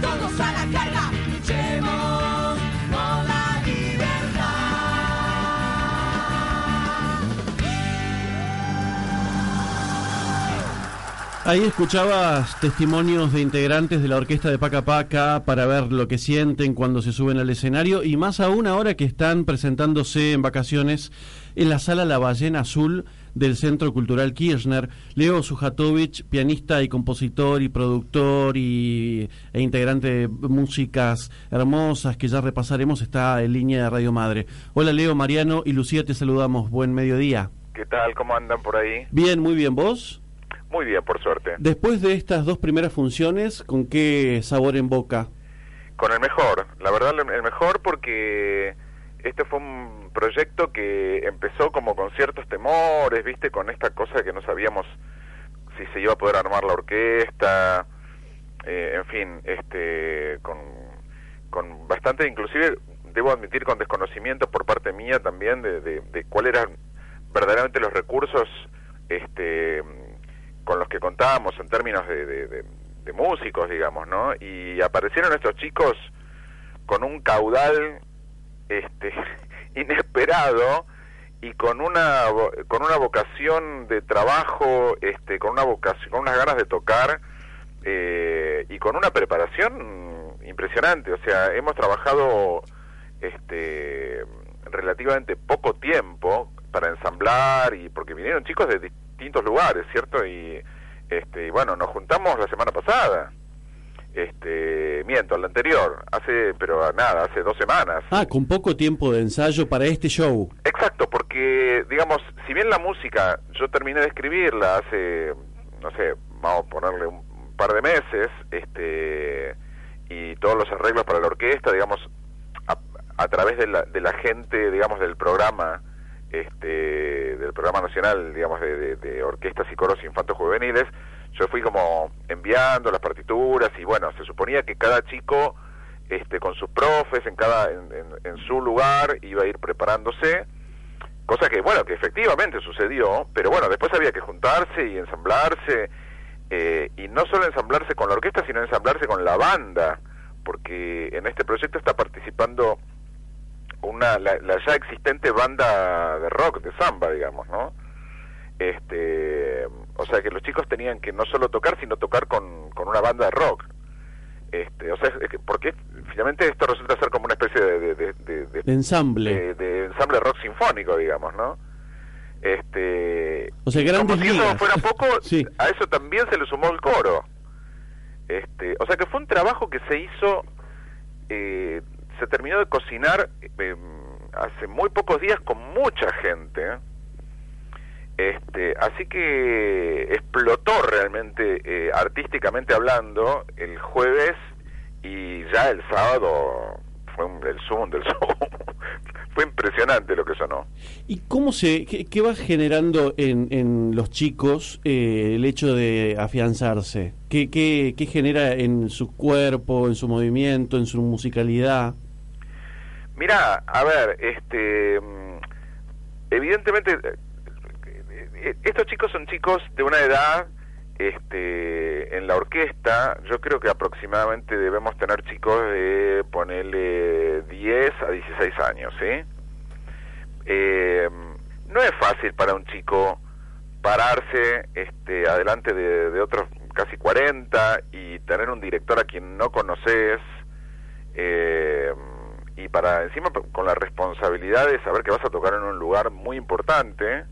todos a la carga, luchemos por la libertad. Ahí escuchabas testimonios de integrantes de la orquesta de Paca Paca para ver lo que sienten cuando se suben al escenario y más aún ahora que están presentándose en vacaciones en la sala La Ballena Azul del Centro Cultural Kirchner. Leo Sujatovich, pianista y compositor y productor y, e integrante de músicas hermosas que ya repasaremos, está en línea de Radio Madre. Hola Leo, Mariano y Lucía, te saludamos. Buen mediodía. ¿Qué tal? ¿Cómo andan por ahí? Bien, muy bien. ¿Vos? Muy bien, por suerte. Después de estas dos primeras funciones, ¿con qué sabor en boca? Con el mejor, la verdad el mejor porque este fue un proyecto que empezó como con ciertos temores, viste, con esta cosa que no sabíamos si se iba a poder armar la orquesta, eh, en fin, este, con, con bastante, inclusive, debo admitir, con desconocimiento por parte mía también de, de, de cuáles eran verdaderamente los recursos este, con los que contábamos en términos de, de, de, músicos, digamos, ¿no? Y aparecieron estos chicos con un caudal este, inesperado y con una con una vocación de trabajo, este, con una vocación, con unas ganas de tocar eh, y con una preparación impresionante. O sea, hemos trabajado este, relativamente poco tiempo para ensamblar y porque vinieron chicos de distintos lugares, ¿cierto? Y, este, y bueno, nos juntamos la semana pasada. Este, miento, la anterior, hace, pero nada, hace dos semanas. Ah, con poco tiempo de ensayo para este show. Exacto, porque, digamos, si bien la música, yo terminé de escribirla hace, no sé, vamos a ponerle un par de meses, este, y todos los arreglos para la orquesta, digamos, a, a través de la, de la gente, digamos, del programa, este, del programa nacional, digamos, de, de, de orquestas y coros infantos juveniles, yo fui como enviando las partituras y bueno, se suponía que cada chico este, con sus profes en cada en, en, su lugar iba a ir preparándose, cosa que bueno, que efectivamente sucedió, pero bueno, después había que juntarse y ensamblarse, eh, y no solo ensamblarse con la orquesta, sino ensamblarse con la banda, porque en este proyecto está participando una la ya existente banda de rock, de samba, digamos, ¿no? Este, o sea que los chicos tenían que no solo tocar, sino tocar con, con una banda de rock. Este, o sea, porque finalmente esto resulta ser como una especie de, de, de, de, de ensamble. De, ensamble rock sinfónico, digamos, ¿no? Este, o sea, grandes como si eso fuera poco, sí. a eso también se le sumó el coro. Este, o sea que fue un trabajo que se hizo, eh, se terminó de cocinar eh, hace muy pocos días con mucha gente. Este, así que explotó realmente, eh, artísticamente hablando, el jueves y ya el sábado fue un, el zoom del zoom. fue impresionante lo que sonó. ¿Y cómo se, qué, qué va generando en, en los chicos eh, el hecho de afianzarse? ¿Qué, ¿Qué, qué genera en su cuerpo, en su movimiento, en su musicalidad? Mira, a ver, este, evidentemente estos chicos son chicos de una edad este en la orquesta yo creo que aproximadamente debemos tener chicos de ponerle 10 a 16 años ¿sí? Eh, no es fácil para un chico pararse este adelante de, de, otros casi 40 y tener un director a quien no conoces eh, y para encima con la responsabilidad de saber que vas a tocar en un lugar muy importante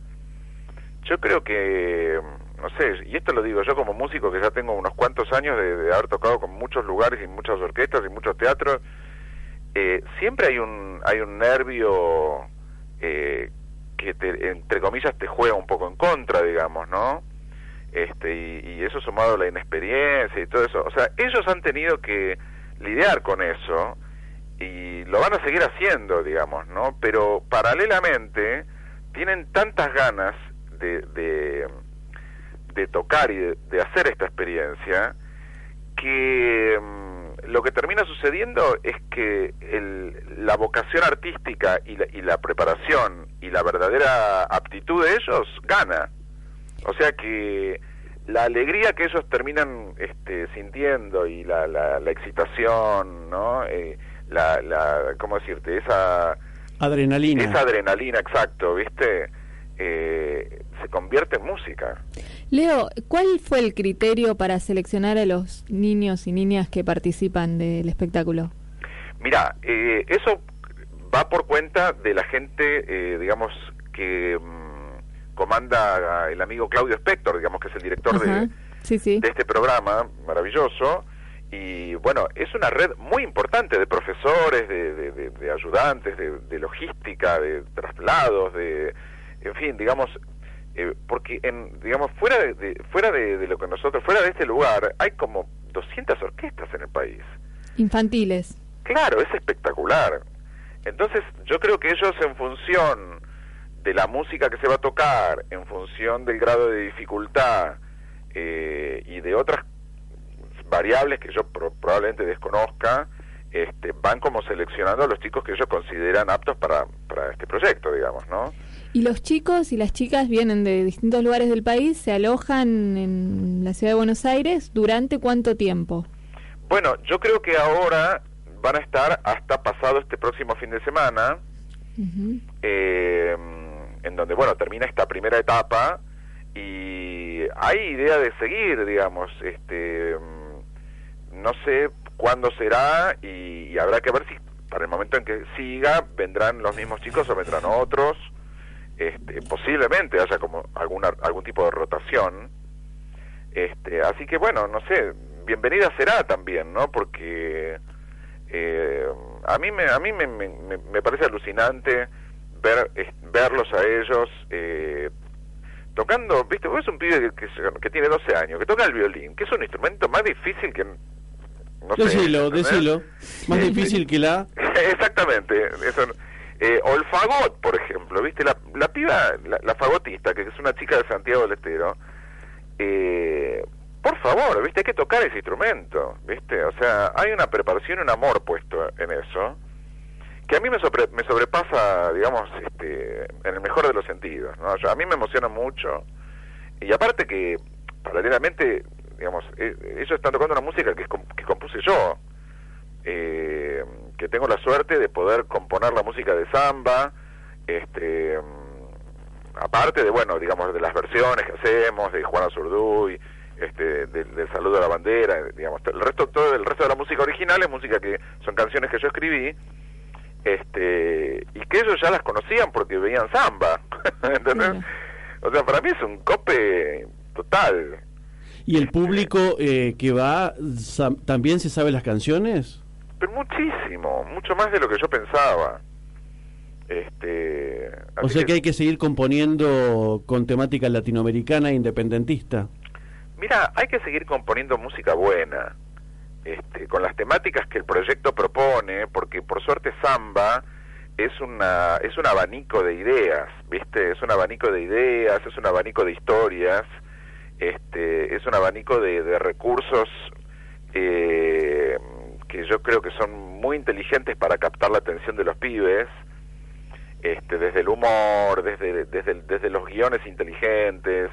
yo creo que, no sé, y esto lo digo yo como músico que ya tengo unos cuantos años de, de haber tocado con muchos lugares y muchas orquestas y muchos teatros, eh, siempre hay un, hay un nervio eh, que te, entre comillas te juega un poco en contra, digamos, ¿no? Este, y, y eso sumado a la inexperiencia y todo eso. O sea, ellos han tenido que lidiar con eso y lo van a seguir haciendo, digamos, ¿no? Pero paralelamente tienen tantas ganas de, de, de tocar y de, de, hacer esta experiencia, que um, lo que termina sucediendo es que el, la vocación artística y la, y la preparación y la verdadera aptitud de ellos gana. O sea que la alegría que ellos terminan este, sintiendo y la, la, la excitación, ¿no? Eh, la, la, ¿cómo decirte? Esa Adrenalina. esa adrenalina, exacto, ¿viste? Eh, se convierte en música. Leo, ¿cuál fue el criterio para seleccionar a los niños y niñas que participan del espectáculo? Mira, eh, eso va por cuenta de la gente, eh, digamos, que mm, comanda el amigo Claudio Spector, digamos que es el director de, Sí, sí. de este programa maravilloso. Y bueno, es una red muy importante de profesores, de, de- de- de ayudantes, de, de logística, de traslados, de, en fin, digamos, eh, porque en, digamos fuera de, de- fuera de, de lo que nosotros, fuera de este lugar, hay como 200 orquestas en el país. Infantiles. Claro, es espectacular. Entonces, yo creo que ellos en función de la música que se va a tocar, en función del grado de dificultad eh, y de otras variables que yo pro- probablemente desconozca, este, van como seleccionando a los chicos que ellos consideran aptos para, para este proyecto, digamos, ¿no? Y los chicos y las chicas vienen de distintos lugares del país, se alojan en la ciudad de Buenos Aires durante cuánto tiempo? Bueno, yo creo que ahora van a estar hasta pasado este próximo fin de semana, eh, en donde, bueno, termina esta primera etapa y hay idea de seguir, digamos, este, mm, no sé cuándo será y, y habrá que ver si para el momento en que siga vendrán los mismos chicos o vendrán otros, este, posiblemente haya como alguna, algún tipo de rotación, este, así que bueno, no sé, bienvenida será también, ¿no? Porque eh, a mí me a mí me, me, me- parece alucinante ver es- verlos a ellos eh, tocando, viste, vos es un pibe que, que, que tiene 12 años, que toca el violín, que es un instrumento más difícil que no Decilo, decilo. Más difícil que la... Exactamente, eso. Eh, o el fagot, por ejemplo, ¿viste? La, la piba, la, fagotista, que es una chica de Santiago del Estero, eh, por favor, ¿viste? Hay que tocar ese instrumento, ¿viste? O sea, hay una preparación y un amor puesto en eso, que a mí me, sobre- me sobrepasa, digamos, este, en el mejor de los sentidos, ¿no? O sea, a mí me emociona mucho, y aparte que, paralelamente, digamos, eh, ellos están tocando una música que, compuse yo, que tengo la suerte de poder componer la música de samba, este, aparte de, bueno, digamos, de las versiones que hacemos, de Juana Zurduy, este, del, del saludo a la bandera, digamos, el resto, todo el resto de la música original es música que son canciones que yo escribí, este, y que ellos ya las conocían porque veían samba. O sea, para mí es un cope total. ¿Y el público eh, que va también se sabe las canciones? Pero muchísimo, mucho más de lo que yo pensaba. Este, O sea que hay que seguir componiendo con temática latinoamericana e independentista. Mira, hay que seguir componiendo música buena, este, con las temáticas que el proyecto propone, porque por suerte Samba es una es un abanico de ideas, ¿viste? Es un abanico de ideas, es un abanico de historias, este, es un abanico de, de recursos eh, que yo creo que son muy inteligentes para captar la atención de los pibes, este, desde el humor, desde, desde, desde los guiones inteligentes,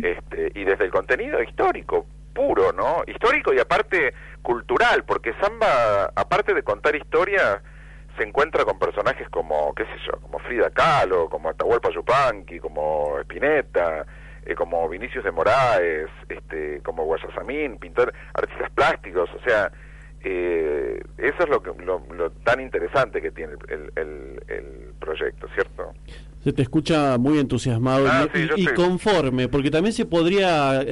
este, y desde el contenido histórico puro, ¿no? Histórico y aparte cultural, porque Samba, aparte de contar historia, se encuentra con personajes como, qué sé yo, como Frida Kahlo, como Atahualpa Yupanqui, como Spinetta, eh, como Vinicius de Moraes, este, como Guayasamín, pintor, artistas plásticos, o sea, eh, eso es lo, que, lo, lo tan interesante que tiene el, el, el proyecto, ¿cierto? Se te escucha muy entusiasmado Ah, y, sí, y estoy- conforme, porque también se podría eh,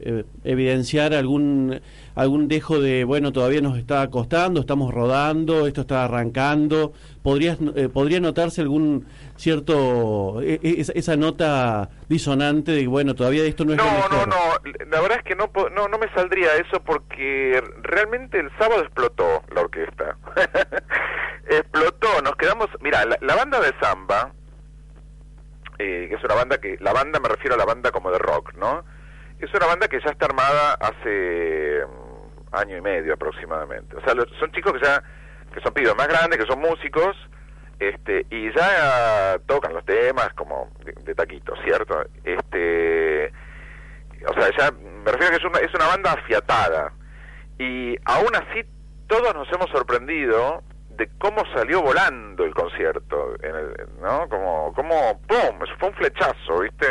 eh, evidenciar algún algún dejo de, bueno, todavía nos está costando, estamos rodando, esto está arrancando. Podrías, eh, ¿Podría notarse algún cierto, e- e- esa, esa nota disonante de, bueno, todavía esto no es No, no, no, la verdad es que no, no, no me saldría eso porque realmente el sábado explotó la orquesta. explotó, nos quedamos, mira, la, la banda de samba, eh, que es una banda que, la banda me refiero a la banda como de rock, ¿no? Es una banda que ya está armada hace mm, año y medio aproximadamente. O sea, son chicos que ya, que son pibes más grandes, que son músicos, este, y ya tocan los temas como de, de taquito, ¿cierto? Este, o sea, ya me refiero a que es una, es una banda afiatada. Y aún así todos nos hemos sorprendido de cómo salió volando el concierto, en el, ¿no? Como, como, ¡pum! Eso fue un flechazo, ¿viste?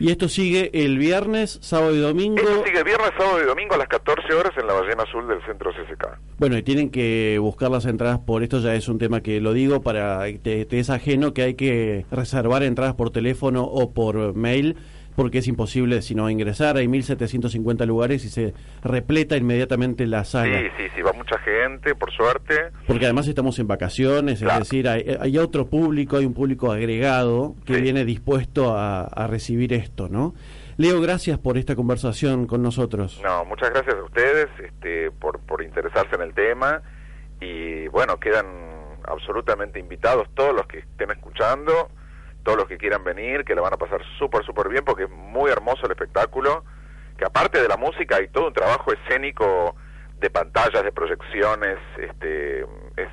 Y esto sigue el viernes, sábado y domingo. Esto sigue viernes, sábado y domingo a las 14 horas en la Ballena Azul del Centro CCK. Bueno, y tienen que buscar las entradas por esto, ya es un tema que lo digo, para te, te es ajeno que hay que reservar entradas por teléfono o por mail porque es imposible si no ingresar. Hay 1.750 lugares y se repleta inmediatamente la sala. Sí, sí, sí, va mucha gente, por suerte. Porque además estamos en vacaciones, Claro. es decir, hay, hay otro público, hay un público agregado que Sí. viene dispuesto a, a recibir esto, ¿no? Leo, gracias por esta conversación con nosotros. No, muchas gracias a ustedes este, por, por interesarse en el tema y bueno, quedan absolutamente invitados todos los que estén escuchando, todos los que quieran venir, que la van a pasar súper, súper bien porque es muy hermoso el espectáculo, que aparte de la música hay todo un trabajo escénico de pantallas, de proyecciones, este, es.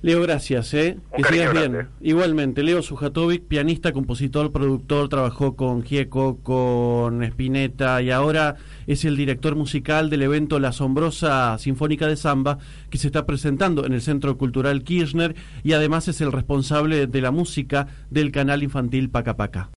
Leo, gracias, ¿eh? Un que sigas bien. grande. Igualmente, Leo Sujatovic, pianista, compositor, productor, trabajó con Gieco, con Spinetta y ahora es el director musical del evento La Asombrosa Sinfónica de Samba que se está presentando en el Centro Cultural Kirchner y además es el responsable de la música del canal infantil Paca Paca.